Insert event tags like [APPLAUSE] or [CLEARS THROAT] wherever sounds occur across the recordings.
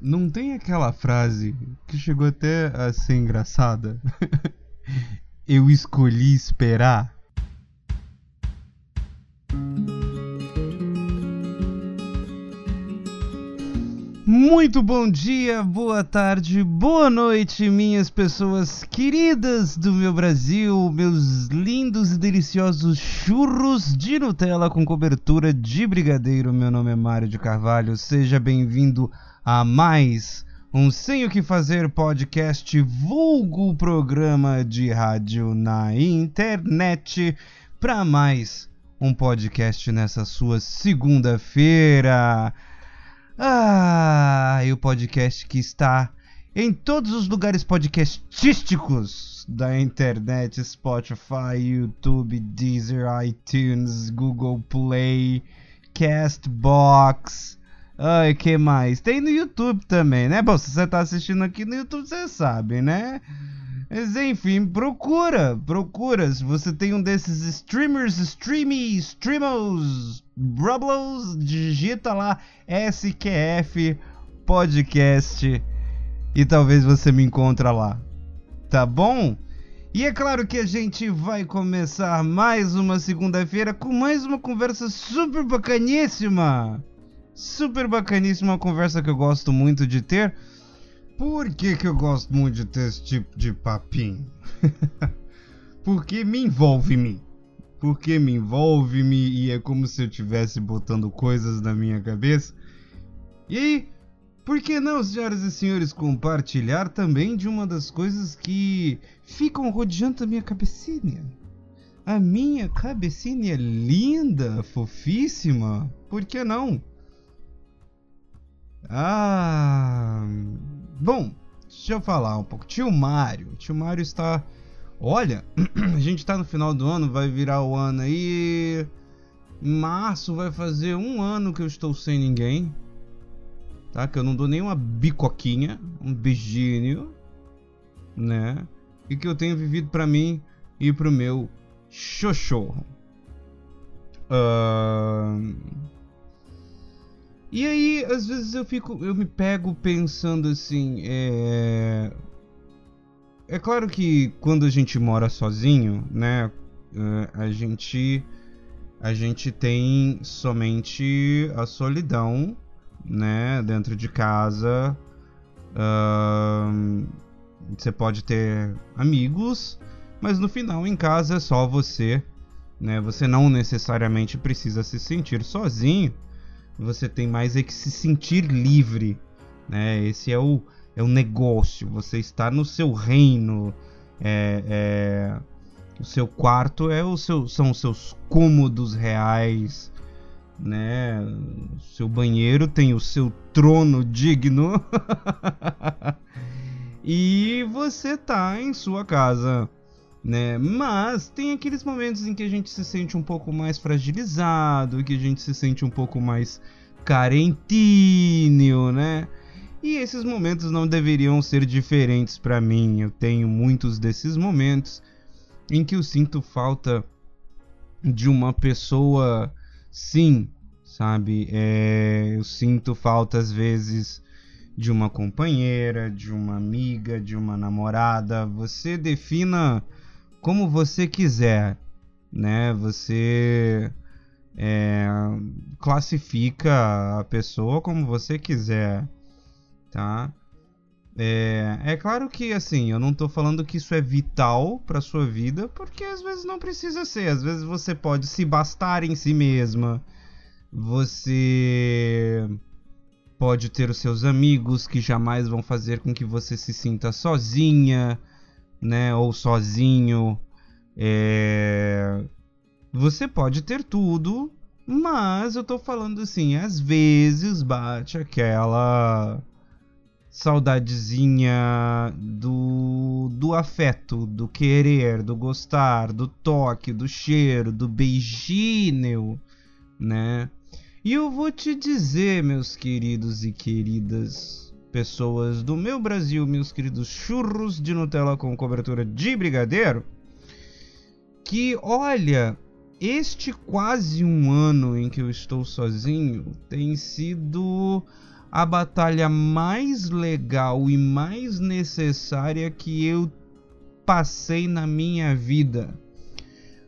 não tem aquela frase que chegou até a ser engraçada? [LAUGHS] Eu escolhi esperar. Muito bom dia, boa tarde, boa noite, minhas pessoas queridas do meu Brasil, meus lindos e deliciosos churros de Nutella com cobertura de brigadeiro. Meu nome é Mário de Carvalho, seja bem-vindo mais um Sem o que Fazer podcast, vulgo programa de rádio na internet, para mais um podcast nessa sua segunda-feira. Ah, e o podcast que está em todos os lugares podcastísticos da internet: Spotify, YouTube, Deezer, iTunes, Google Play, Castbox. Ai, que mais? Tem no YouTube também, né? Bom, se você tá assistindo aqui no YouTube, você sabe, né? Mas enfim, procura, procura. Se você tem um desses streamers, streamy, streamos, brublos, digita lá SQF Podcast e talvez você me encontre lá. Tá bom? E é claro que a gente vai começar mais uma segunda-feira com mais uma conversa super bacaníssima. Super bacaníssima, uma conversa que eu gosto muito de ter por que, que eu gosto muito de ter esse tipo de papinho? [LAUGHS] Porque me envolve-me. Porque me envolve-me e é como se eu estivesse botando coisas na minha cabeça. E aí, por que não, senhoras e senhores, compartilhar também de uma das coisas que ficam rodeando a minha cabecinha? A minha cabecinha linda, fofíssima. Por que não? Ah. Bom, deixa eu falar um pouco. Tio Mário. Tio Mário está. Olha, [CLEARS THROAT] a gente está no final do ano, vai virar o ano aí. Março vai fazer um ano que eu estou sem ninguém. Tá? Que eu não dou nenhuma bicoquinha, um beijinho, né? E que eu tenho vivido para mim e pro meu xoxorro. Uh... E aí, às vezes eu fico, eu me pego pensando assim, é... É claro que quando a gente mora sozinho, né, é, a gente a gente tem somente a solidão, né, dentro de casa. Você pode ter amigos, mas no final em casa é só você, né? Você não necessariamente precisa se sentir sozinho você tem mais é que se sentir livre, né? Esse é o, é o negócio. Você está no seu reino, é, é, o seu quarto é o seu, são os seus cômodos reais, né? Seu banheiro tem o seu trono digno. [LAUGHS] e você tá em sua casa, né? Mas tem aqueles momentos em que a gente se sente um pouco mais fragilizado, que a gente se sente um pouco mais carentinho, né? E esses momentos não deveriam ser diferentes para mim. Eu tenho muitos desses momentos em que eu sinto falta de uma pessoa, sim, sabe? É, eu sinto falta às vezes de uma companheira, de uma amiga, de uma namorada. Você defina como você quiser, né? Você é, classifica a pessoa como você quiser, tá? É, é claro que assim, eu não estou falando que isso é vital para sua vida, porque às vezes não precisa ser. Às vezes você pode se bastar em si mesma. Você pode ter os seus amigos que jamais vão fazer com que você se sinta sozinha, né? Ou sozinho. É... Você pode ter tudo, mas eu tô falando assim, às vezes bate aquela saudadezinha do, do afeto, do querer, do gostar, do toque, do cheiro, do beijinho, né? E eu vou te dizer, meus queridos e queridas pessoas do meu Brasil, meus queridos churros de Nutella com cobertura de brigadeiro, que olha, este quase um ano em que eu estou sozinho tem sido a batalha mais legal e mais necessária que eu passei na minha vida.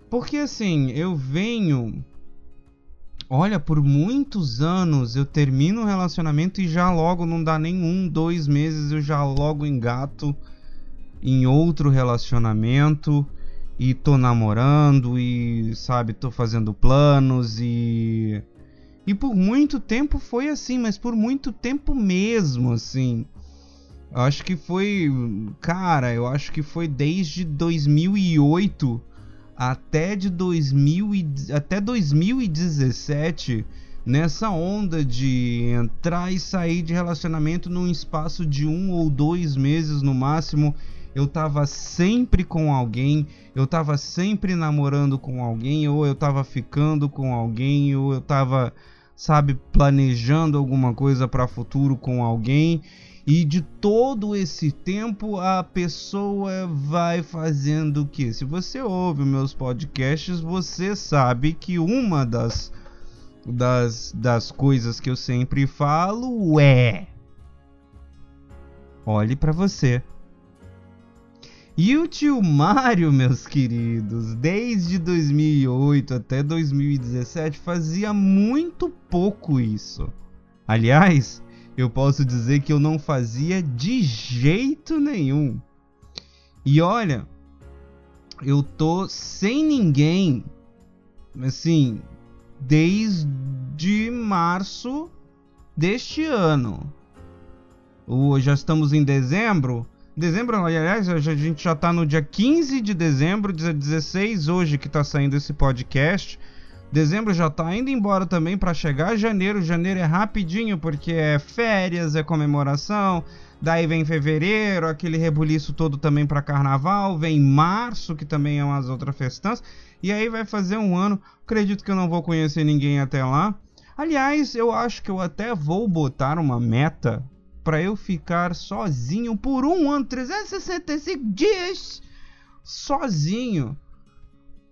Porque assim, eu venho. Olha, por muitos anos eu termino um relacionamento e já logo não dá nem um, dois meses eu já logo engato em outro relacionamento e tô namorando e sabe, tô fazendo planos e e por muito tempo foi assim, mas por muito tempo mesmo, assim. Eu acho que foi, cara, eu acho que foi desde 2008 até de 2000 e, até 2017 nessa onda de entrar e sair de relacionamento num espaço de um ou dois meses no máximo. Eu tava sempre com alguém, eu tava sempre namorando com alguém, ou eu tava ficando com alguém, ou eu tava sabe, planejando alguma coisa para futuro com alguém. E de todo esse tempo a pessoa vai fazendo o que? Se você ouve meus podcasts, você sabe que uma das das, das coisas que eu sempre falo é olhe para você. E o tio Mario, meus queridos, desde 2008 até 2017 fazia muito pouco isso. Aliás, eu posso dizer que eu não fazia de jeito nenhum. E olha, eu tô sem ninguém, assim, desde março deste ano. Já estamos em dezembro, Dezembro, aliás, a gente já tá no dia 15 de dezembro, dia 16 hoje que tá saindo esse podcast. Dezembro já tá indo embora também para chegar janeiro. Janeiro é rapidinho porque é férias, é comemoração. Daí vem fevereiro, aquele rebuliço todo também para carnaval. Vem março, que também é umas outras festanças. E aí vai fazer um ano. Acredito que eu não vou conhecer ninguém até lá. Aliás, eu acho que eu até vou botar uma meta para eu ficar sozinho por um ano, 365 dias sozinho.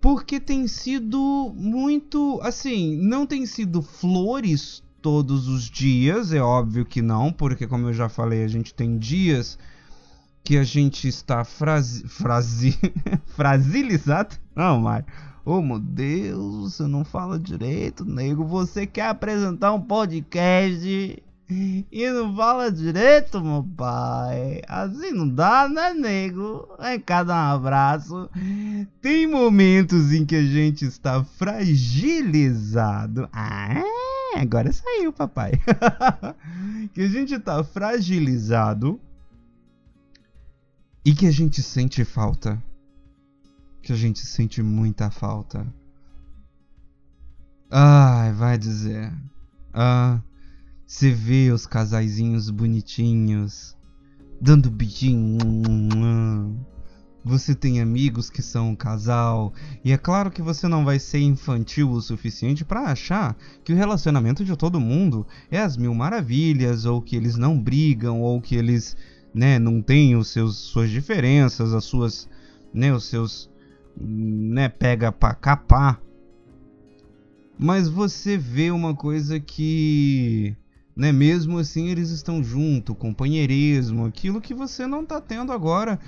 Porque tem sido muito. Assim, não tem sido flores todos os dias, é óbvio que não, porque, como eu já falei, a gente tem dias que a gente está frase, [LAUGHS] frasilizado. Não, Mário. Oh, meu Deus, você não fala direito, nego. Você quer apresentar um podcast e não fala direito, meu pai. Assim não dá, né, nego? É cada um abraço. Tem momentos em que a gente está fragilizado. Ah, agora saiu, papai. [LAUGHS] que a gente está fragilizado e que a gente sente falta. Que a gente sente muita falta. Ai, vai dizer. Ah. Você vê os casaizinhos bonitinhos, dando beijinho. Você tem amigos que são um casal, e é claro que você não vai ser infantil o suficiente para achar que o relacionamento de todo mundo é as mil maravilhas, ou que eles não brigam, ou que eles, né, não têm os seus suas diferenças, as suas, né, os seus, né, pega para capar. Mas você vê uma coisa que né? Mesmo assim, eles estão junto, companheirismo, aquilo que você não está tendo agora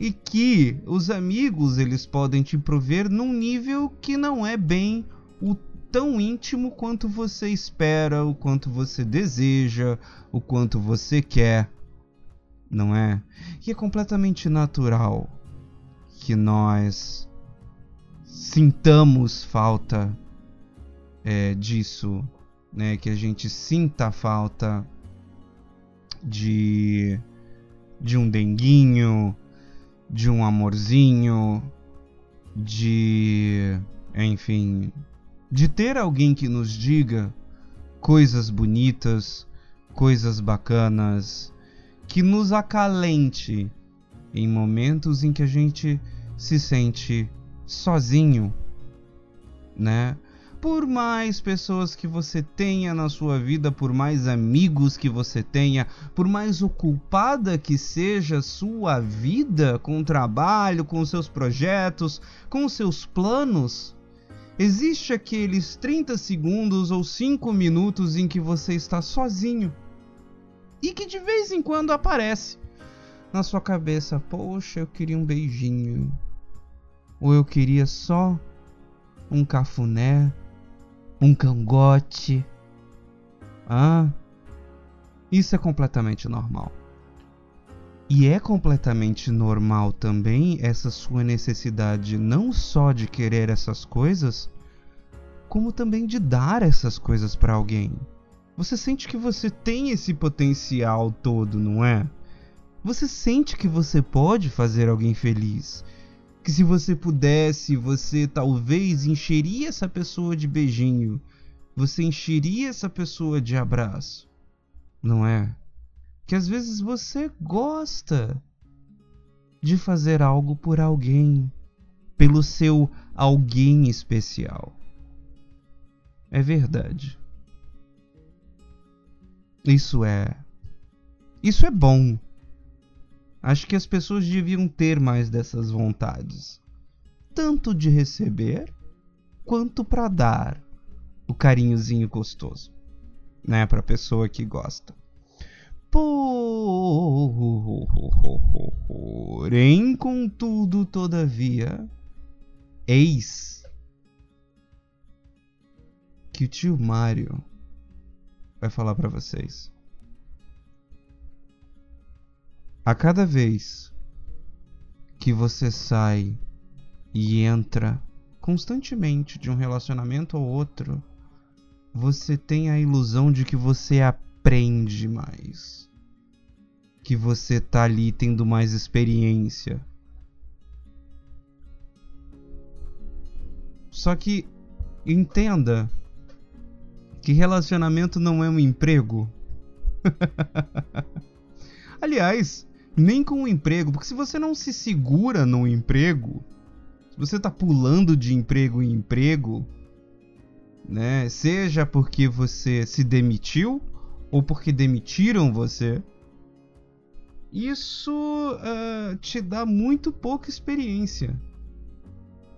e que os amigos eles podem te prover num nível que não é bem o tão íntimo quanto você espera, o quanto você deseja, o quanto você quer, não é? E é completamente natural que nós sintamos falta é, disso né, que a gente sinta a falta de de um denguinho, de um amorzinho, de enfim, de ter alguém que nos diga coisas bonitas, coisas bacanas, que nos acalente em momentos em que a gente se sente sozinho, né? Por mais pessoas que você tenha na sua vida, por mais amigos que você tenha, por mais ocupada que seja sua vida com o trabalho, com seus projetos, com seus planos, existe aqueles 30 segundos ou 5 minutos em que você está sozinho. e que de vez em quando aparece na sua cabeça: Poxa, eu queria um beijinho. Ou eu queria só um cafuné, um cangote. Ah, isso é completamente normal. E é completamente normal também essa sua necessidade não só de querer essas coisas, como também de dar essas coisas para alguém. Você sente que você tem esse potencial todo, não é? Você sente que você pode fazer alguém feliz. Que se você pudesse, você talvez encheria essa pessoa de beijinho. Você encheria essa pessoa de abraço. Não é? Que às vezes você gosta de fazer algo por alguém, pelo seu alguém especial. É verdade. Isso é. Isso é bom. Acho que as pessoas deviam ter mais dessas vontades. Tanto de receber, quanto para dar o carinhozinho gostoso, né, para pessoa que gosta. Porém, contudo, todavia, eis que o tio Mario vai falar para vocês. A cada vez que você sai e entra constantemente de um relacionamento ao outro, você tem a ilusão de que você aprende mais. Que você tá ali tendo mais experiência. Só que entenda que relacionamento não é um emprego. [LAUGHS] Aliás, nem com o emprego, porque se você não se segura no emprego, se você tá pulando de emprego em emprego, né, seja porque você se demitiu ou porque demitiram você, isso uh, te dá muito pouca experiência.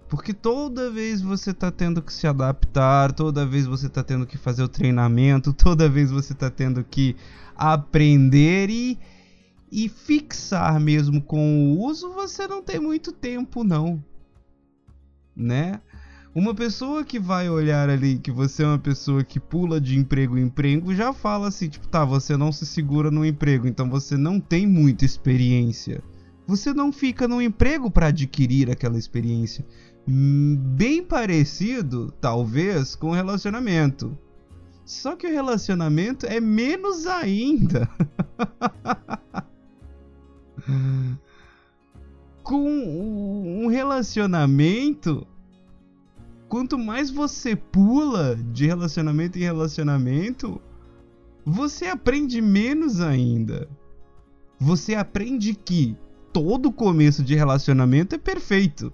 Porque toda vez você tá tendo que se adaptar, toda vez você tá tendo que fazer o treinamento, toda vez você tá tendo que aprender e e fixar mesmo com o uso, você não tem muito tempo não, né? Uma pessoa que vai olhar ali que você é uma pessoa que pula de emprego em emprego já fala assim, tipo, tá, você não se segura no emprego, então você não tem muita experiência. Você não fica no emprego para adquirir aquela experiência. Hum, bem parecido, talvez, com o relacionamento. Só que o relacionamento é menos ainda. [LAUGHS] Com um relacionamento, quanto mais você pula de relacionamento em relacionamento, você aprende menos ainda. Você aprende que todo começo de relacionamento é perfeito.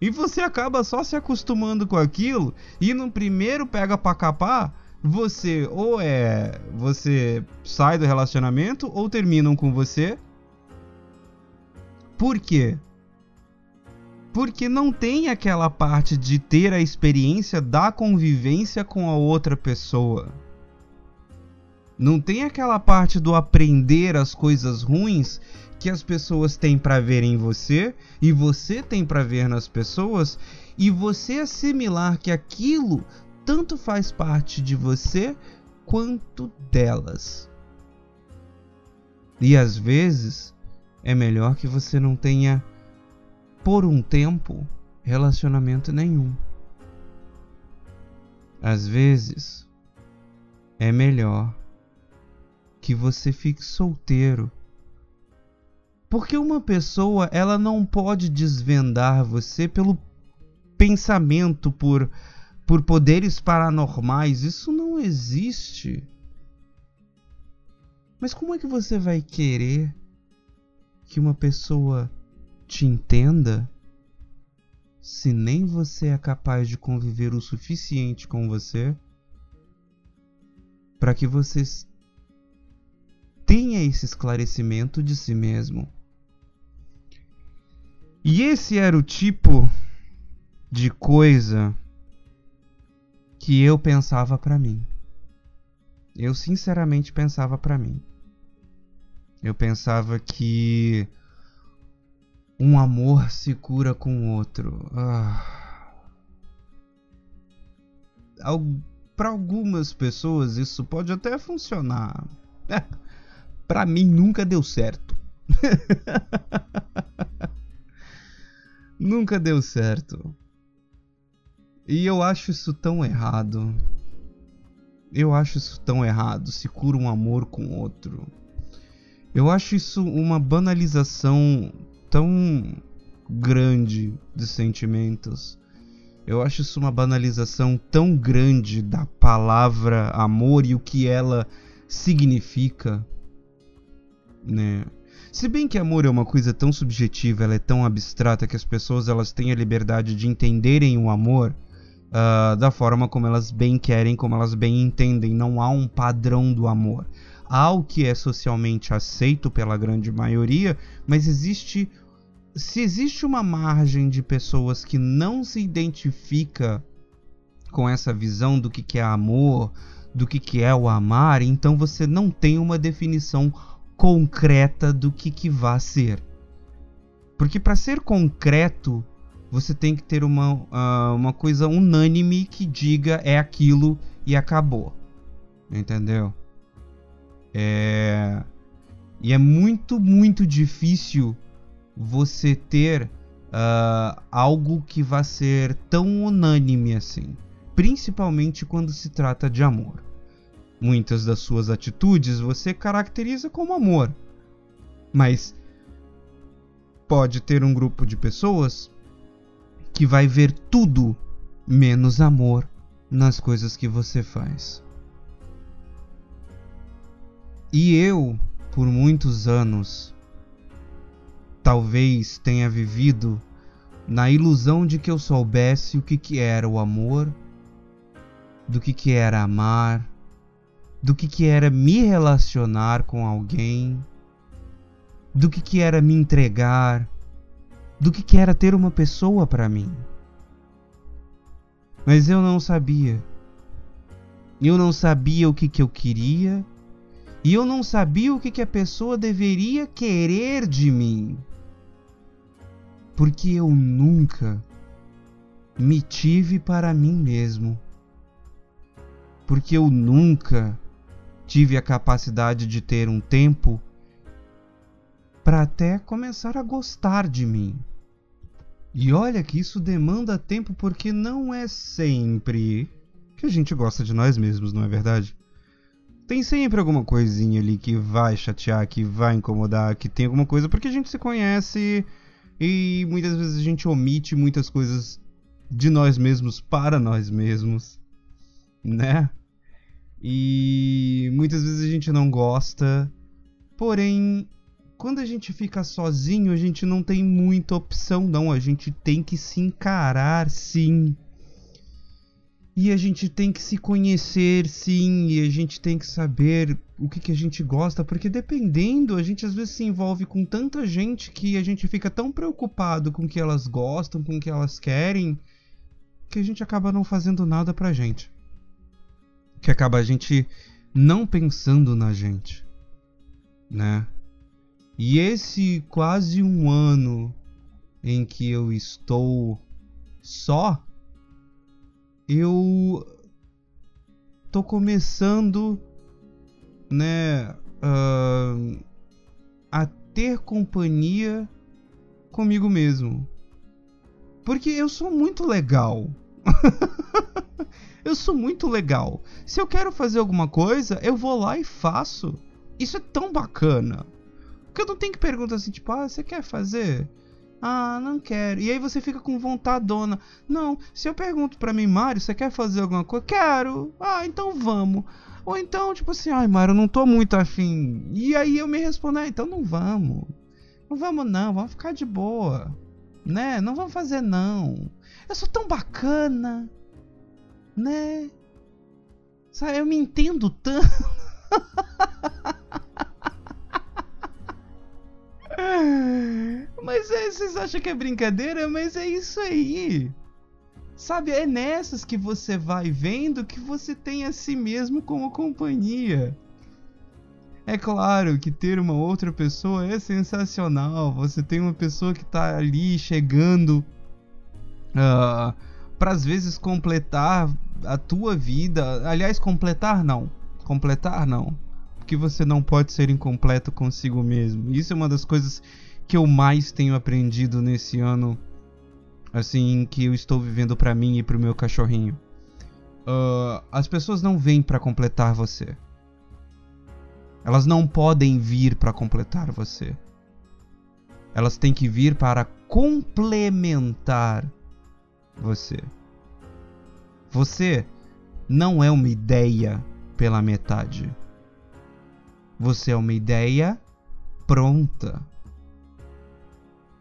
E você acaba só se acostumando com aquilo e no primeiro pega pra capar, você ou é, você sai do relacionamento ou terminam com você por quê? Porque não tem aquela parte de ter a experiência da convivência com a outra pessoa. Não tem aquela parte do aprender as coisas ruins que as pessoas têm para ver em você e você tem para ver nas pessoas e você assimilar que aquilo tanto faz parte de você quanto delas. E às vezes é melhor que você não tenha, por um tempo, relacionamento nenhum. Às vezes, é melhor que você fique solteiro. Porque uma pessoa, ela não pode desvendar você pelo pensamento, por, por poderes paranormais. Isso não existe. Mas como é que você vai querer que uma pessoa te entenda se nem você é capaz de conviver o suficiente com você para que você tenha esse esclarecimento de si mesmo. E esse era o tipo de coisa que eu pensava para mim. Eu sinceramente pensava para mim. Eu pensava que um amor se cura com outro. Ah. Para algumas pessoas isso pode até funcionar. [LAUGHS] Para mim nunca deu certo. [LAUGHS] nunca deu certo. E eu acho isso tão errado. Eu acho isso tão errado. Se cura um amor com outro. Eu acho isso uma banalização tão grande de sentimentos. Eu acho isso uma banalização tão grande da palavra amor e o que ela significa, né? Se bem que amor é uma coisa tão subjetiva, ela é tão abstrata que as pessoas elas têm a liberdade de entenderem o amor uh, da forma como elas bem querem, como elas bem entendem. Não há um padrão do amor. Há o que é socialmente aceito pela grande maioria, mas existe. Se existe uma margem de pessoas que não se identifica com essa visão do que, que é amor, do que, que é o amar, então você não tem uma definição concreta do que, que vai ser. Porque para ser concreto, você tem que ter uma, uh, uma coisa unânime que diga é aquilo e acabou. Entendeu? É... E é muito, muito difícil você ter uh, algo que vá ser tão unânime assim. Principalmente quando se trata de amor. Muitas das suas atitudes você caracteriza como amor. Mas pode ter um grupo de pessoas que vai ver tudo menos amor nas coisas que você faz. E eu, por muitos anos, talvez tenha vivido na ilusão de que eu soubesse o que, que era o amor, do que, que era amar, do que, que era me relacionar com alguém, do que, que era me entregar, do que, que era ter uma pessoa para mim. Mas eu não sabia. Eu não sabia o que, que eu queria. E eu não sabia o que, que a pessoa deveria querer de mim. Porque eu nunca me tive para mim mesmo. Porque eu nunca tive a capacidade de ter um tempo para até começar a gostar de mim. E olha que isso demanda tempo porque não é sempre que a gente gosta de nós mesmos, não é verdade? Tem sempre alguma coisinha ali que vai chatear, que vai incomodar, que tem alguma coisa porque a gente se conhece e muitas vezes a gente omite muitas coisas de nós mesmos para nós mesmos, né? E muitas vezes a gente não gosta, porém quando a gente fica sozinho, a gente não tem muita opção, não. A gente tem que se encarar, sim. E a gente tem que se conhecer, sim. E a gente tem que saber o que, que a gente gosta, porque dependendo, a gente às vezes se envolve com tanta gente que a gente fica tão preocupado com o que elas gostam, com o que elas querem, que a gente acaba não fazendo nada pra gente. Que acaba a gente não pensando na gente, né? E esse quase um ano em que eu estou só, eu tô começando, né, uh, a ter companhia comigo mesmo. Porque eu sou muito legal. [LAUGHS] eu sou muito legal. Se eu quero fazer alguma coisa, eu vou lá e faço. Isso é tão bacana. Porque eu não tenho que perguntar assim, tipo, ah, você quer fazer? Ah, não quero. E aí você fica com vontade dona. Não, se eu pergunto pra mim, Mário, você quer fazer alguma coisa? Quero. Ah, então vamos. Ou então, tipo assim, ai, Mário, eu não tô muito afim. E aí eu me respondo, ah, então não vamos. Não vamos não, vamos ficar de boa. Né? Não vamos fazer não. Eu sou tão bacana. Né? Sabe, eu me entendo tanto. [LAUGHS] Mas é, vocês acham que é brincadeira? Mas é isso aí. Sabe, é nessas que você vai vendo que você tem a si mesmo como companhia. É claro que ter uma outra pessoa é sensacional. Você tem uma pessoa que tá ali chegando uh, para às vezes completar a tua vida. Aliás, completar não. Completar não. Porque você não pode ser incompleto consigo mesmo. Isso é uma das coisas que eu mais tenho aprendido nesse ano assim que eu estou vivendo para mim e pro meu cachorrinho. Uh, as pessoas não vêm para completar você. Elas não podem vir para completar você. Elas têm que vir para complementar você. Você não é uma ideia pela metade. Você é uma ideia pronta.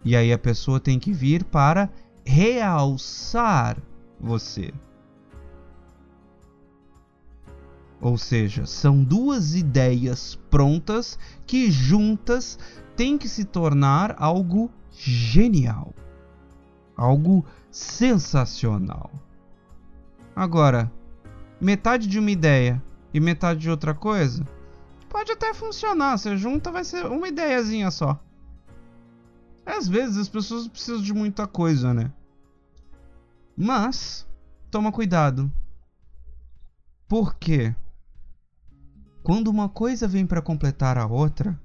E aí a pessoa tem que vir para realçar você. Ou seja, são duas ideias prontas que juntas têm que se tornar algo genial, algo sensacional. Agora, metade de uma ideia e metade de outra coisa pode até funcionar. Você junta, vai ser uma ideiazinha só. Às vezes as pessoas precisam de muita coisa, né? Mas toma cuidado. Por quê? Quando uma coisa vem para completar a outra,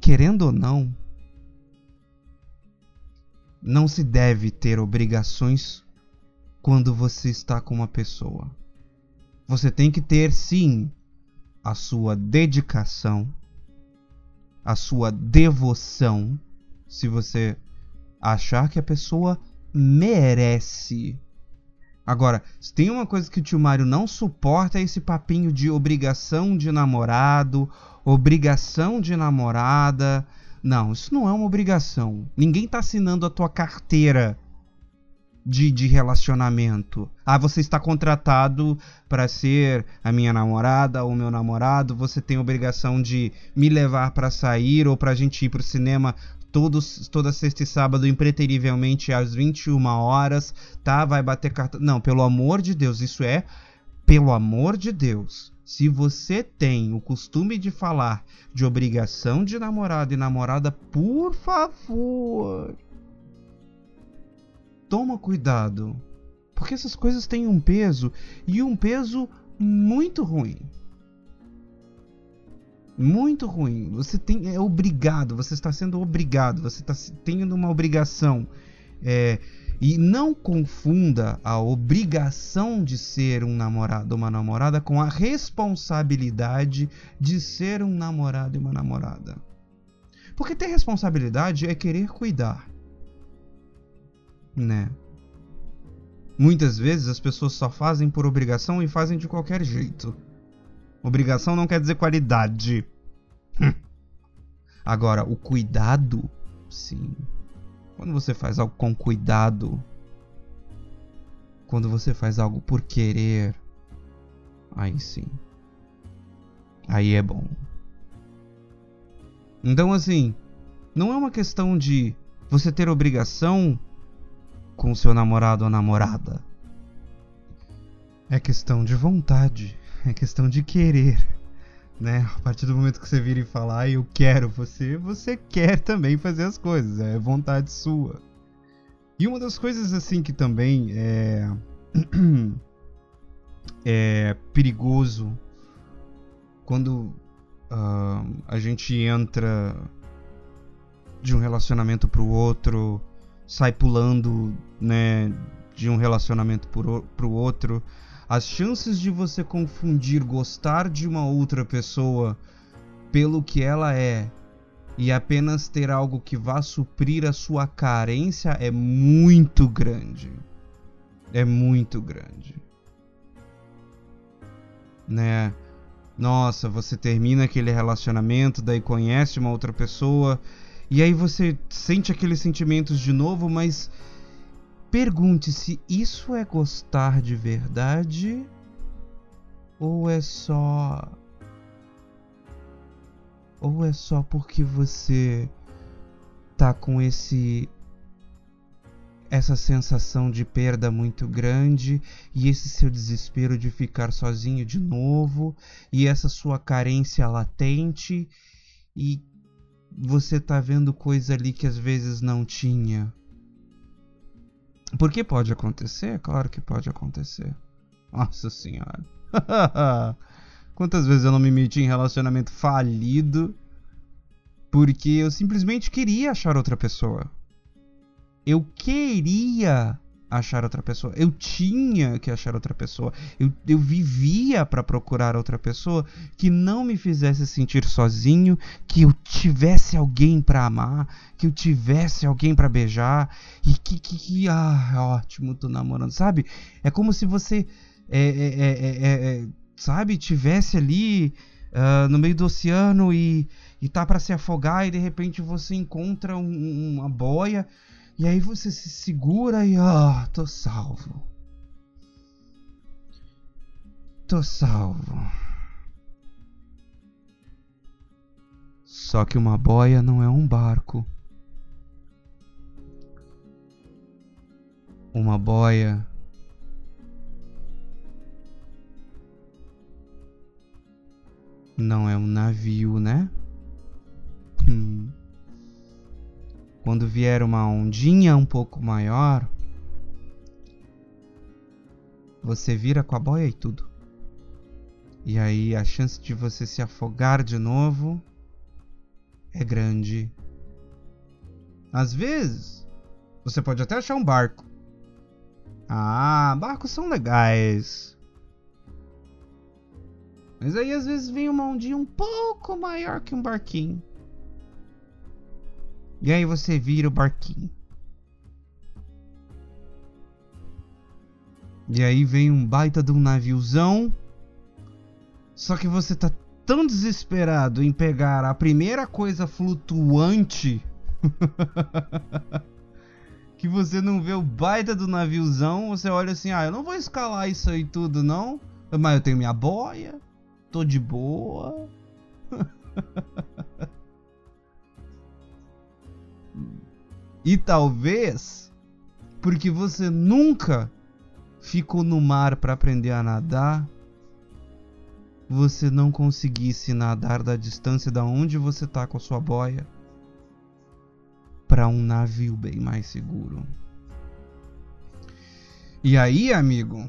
querendo ou não, não se deve ter obrigações quando você está com uma pessoa. Você tem que ter sim a sua dedicação, a sua devoção, se você achar que a pessoa merece Agora, se tem uma coisa que o tio Mário não suporta é esse papinho de obrigação de namorado, obrigação de namorada. Não, isso não é uma obrigação. Ninguém tá assinando a tua carteira de, de relacionamento. Ah, você está contratado para ser a minha namorada ou meu namorado, você tem obrigação de me levar para sair ou pra gente ir pro cinema todos, toda sexta e sábado, impreterivelmente às 21 horas, tá? Vai bater cartão. Não, pelo amor de Deus, isso é. Pelo amor de Deus. Se você tem o costume de falar de obrigação de namorado e namorada, por favor. Toma cuidado. Porque essas coisas têm um peso e um peso muito ruim muito ruim. Você tem é obrigado, você está sendo obrigado, você está tendo uma obrigação. É, e não confunda a obrigação de ser um namorado ou uma namorada com a responsabilidade de ser um namorado e uma namorada. Porque ter responsabilidade é querer cuidar. Né? Muitas vezes as pessoas só fazem por obrigação e fazem de qualquer jeito. Obrigação não quer dizer qualidade. Hum. Agora, o cuidado, sim. Quando você faz algo com cuidado, quando você faz algo por querer, aí sim. Aí é bom. Então, assim, não é uma questão de você ter obrigação com seu namorado ou namorada. É questão de vontade. É questão de querer. Né? A partir do momento que você vira e fala, ah, eu quero você, você quer também fazer as coisas, é vontade sua. E uma das coisas assim que também é, [CLEARS THROAT] é perigoso quando uh, a gente entra de um relacionamento para o outro, sai pulando, né, de um relacionamento para o outro as chances de você confundir gostar de uma outra pessoa pelo que ela é e apenas ter algo que vá suprir a sua carência é muito grande. É muito grande. Né? Nossa, você termina aquele relacionamento, daí conhece uma outra pessoa, e aí você sente aqueles sentimentos de novo, mas Pergunte se isso é gostar de verdade ou é só ou é só porque você tá com esse essa sensação de perda muito grande e esse seu desespero de ficar sozinho de novo e essa sua carência latente e você tá vendo coisa ali que às vezes não tinha. Porque pode acontecer? Claro que pode acontecer. Nossa senhora. [LAUGHS] Quantas vezes eu não me meti em relacionamento falido porque eu simplesmente queria achar outra pessoa. Eu queria achar outra pessoa. Eu tinha que achar outra pessoa. Eu, eu vivia para procurar outra pessoa que não me fizesse sentir sozinho, que eu tivesse alguém para amar, que eu tivesse alguém para beijar e que, que, que, ah, ótimo, tô namorando, sabe? É como se você é, é, é, sabe, tivesse ali uh, no meio do oceano e, e tá para se afogar e de repente você encontra um, uma boia e aí você se segura e ah, tô salvo. Tô salvo. Só que uma boia não é um barco. Uma boia não é um navio, né? Hum. Quando vier uma ondinha um pouco maior, você vira com a boia e tudo. E aí a chance de você se afogar de novo é grande. Às vezes, você pode até achar um barco. Ah, barcos são legais. Mas aí às vezes vem uma ondinha um pouco maior que um barquinho. E aí você vira o barquinho. E aí vem um baita de um naviozão. Só que você tá tão desesperado em pegar a primeira coisa flutuante [LAUGHS] que você não vê o baita do naviozão. Você olha assim: ah, eu não vou escalar isso aí tudo, não. Mas eu tenho minha boia, tô de boa. [LAUGHS] E talvez porque você nunca ficou no mar para aprender a nadar, você não conseguisse nadar da distância da onde você tá com a sua boia para um navio bem mais seguro. E aí, amigo,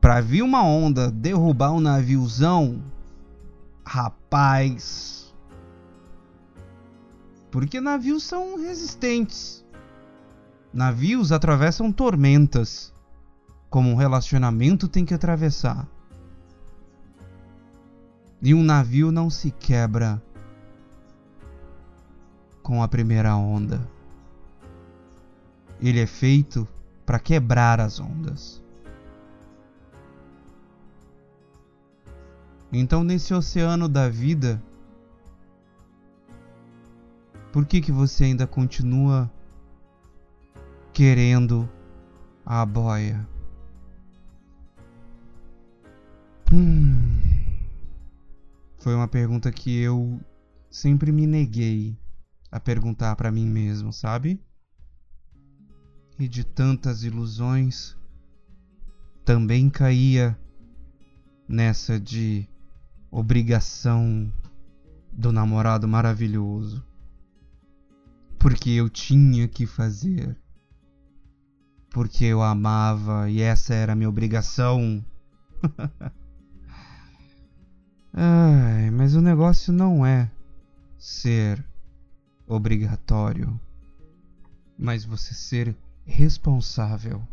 para vir uma onda derrubar um naviozão, rapaz, porque navios são resistentes. Navios atravessam tormentas, como um relacionamento tem que atravessar. E um navio não se quebra com a primeira onda. Ele é feito para quebrar as ondas. Então, nesse oceano da vida, por que, que você ainda continua querendo a boia? Hum. Foi uma pergunta que eu sempre me neguei a perguntar para mim mesmo, sabe? E de tantas ilusões, também caía nessa de obrigação do namorado maravilhoso porque eu tinha que fazer. Porque eu amava e essa era a minha obrigação. [LAUGHS] Ai, mas o negócio não é ser obrigatório, mas você ser responsável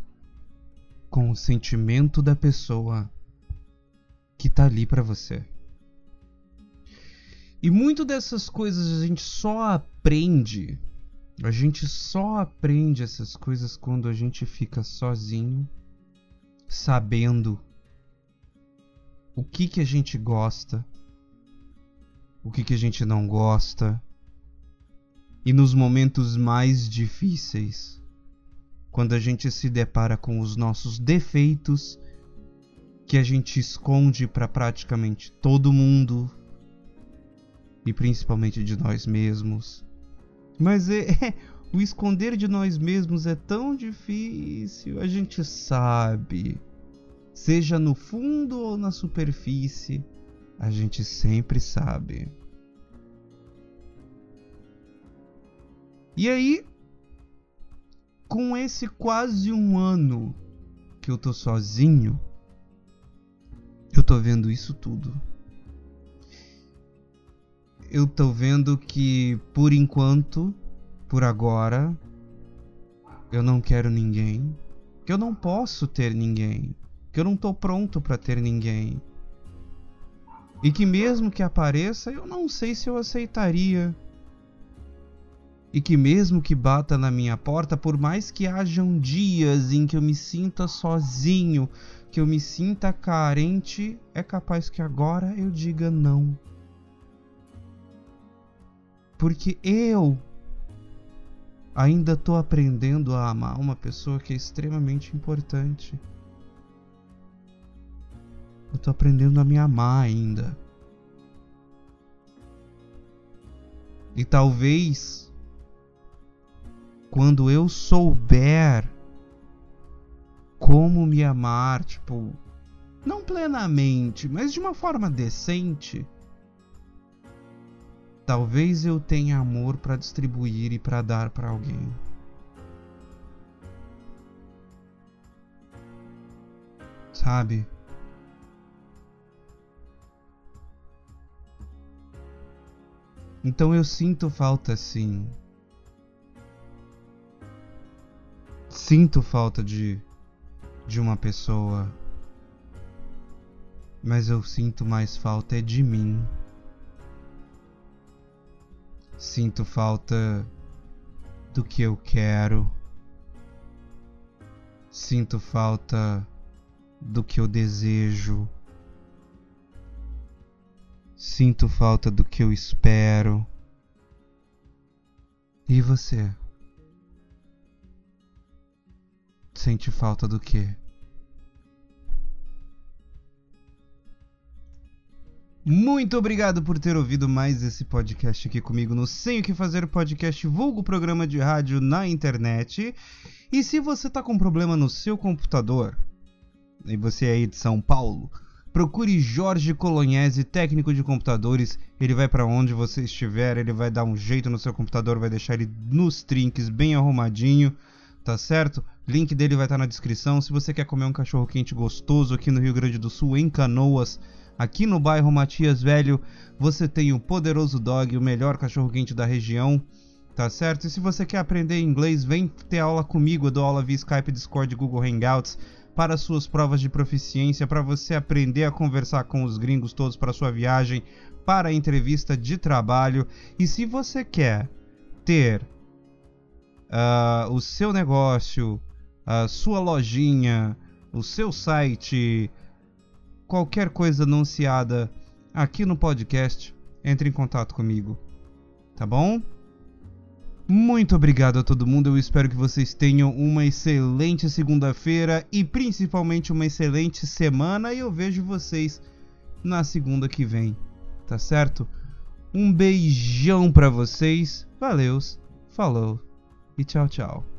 com o sentimento da pessoa que tá ali para você. E muito dessas coisas a gente só aprende a gente só aprende essas coisas quando a gente fica sozinho, sabendo o que que a gente gosta, o que que a gente não gosta, e nos momentos mais difíceis, quando a gente se depara com os nossos defeitos que a gente esconde para praticamente todo mundo e principalmente de nós mesmos mas é, [LAUGHS] é, O esconder de nós mesmos é tão difícil, a gente sabe. Seja no fundo ou na superfície, a gente sempre sabe. E aí, com esse quase um ano que eu tô sozinho, eu tô vendo isso tudo. Eu tô vendo que, por enquanto, por agora, eu não quero ninguém, que eu não posso ter ninguém, que eu não tô pronto para ter ninguém. E que mesmo que apareça, eu não sei se eu aceitaria. E que mesmo que bata na minha porta, por mais que hajam dias em que eu me sinta sozinho, que eu me sinta carente, é capaz que agora eu diga não. Porque eu ainda estou aprendendo a amar uma pessoa que é extremamente importante. Eu tô aprendendo a me amar ainda. E talvez quando eu souber como me amar, tipo, não plenamente, mas de uma forma decente, talvez eu tenha amor para distribuir e para dar para alguém. Sabe? Então eu sinto falta sim. Sinto falta de de uma pessoa. Mas eu sinto mais falta é de mim. Sinto falta do que eu quero. Sinto falta do que eu desejo. Sinto falta do que eu espero. E você? Sente falta do que? Muito obrigado por ter ouvido mais esse podcast aqui comigo no Sem o que Fazer podcast, vulgo programa de rádio na internet. E se você tá com problema no seu computador, e você é aí de São Paulo, Procure Jorge Colognese, técnico de computadores. Ele vai para onde você estiver, ele vai dar um jeito no seu computador, vai deixar ele nos trinques, bem arrumadinho, tá certo? Link dele vai estar tá na descrição. Se você quer comer um cachorro quente gostoso aqui no Rio Grande do Sul, em Canoas, aqui no bairro Matias Velho, você tem o Poderoso Dog, o melhor cachorro quente da região. Tá certo? E se você quer aprender inglês, vem ter aula comigo. Eu dou aula via Skype, Discord, Google Hangouts para suas provas de proficiência, para você aprender a conversar com os gringos todos para sua viagem, para entrevista de trabalho. E se você quer ter uh, o seu negócio, a sua lojinha, o seu site, qualquer coisa anunciada aqui no podcast, entre em contato comigo. Tá bom? Muito obrigado a todo mundo. Eu espero que vocês tenham uma excelente segunda-feira e principalmente uma excelente semana. E eu vejo vocês na segunda que vem, tá certo? Um beijão para vocês. Valeus, falou e tchau, tchau.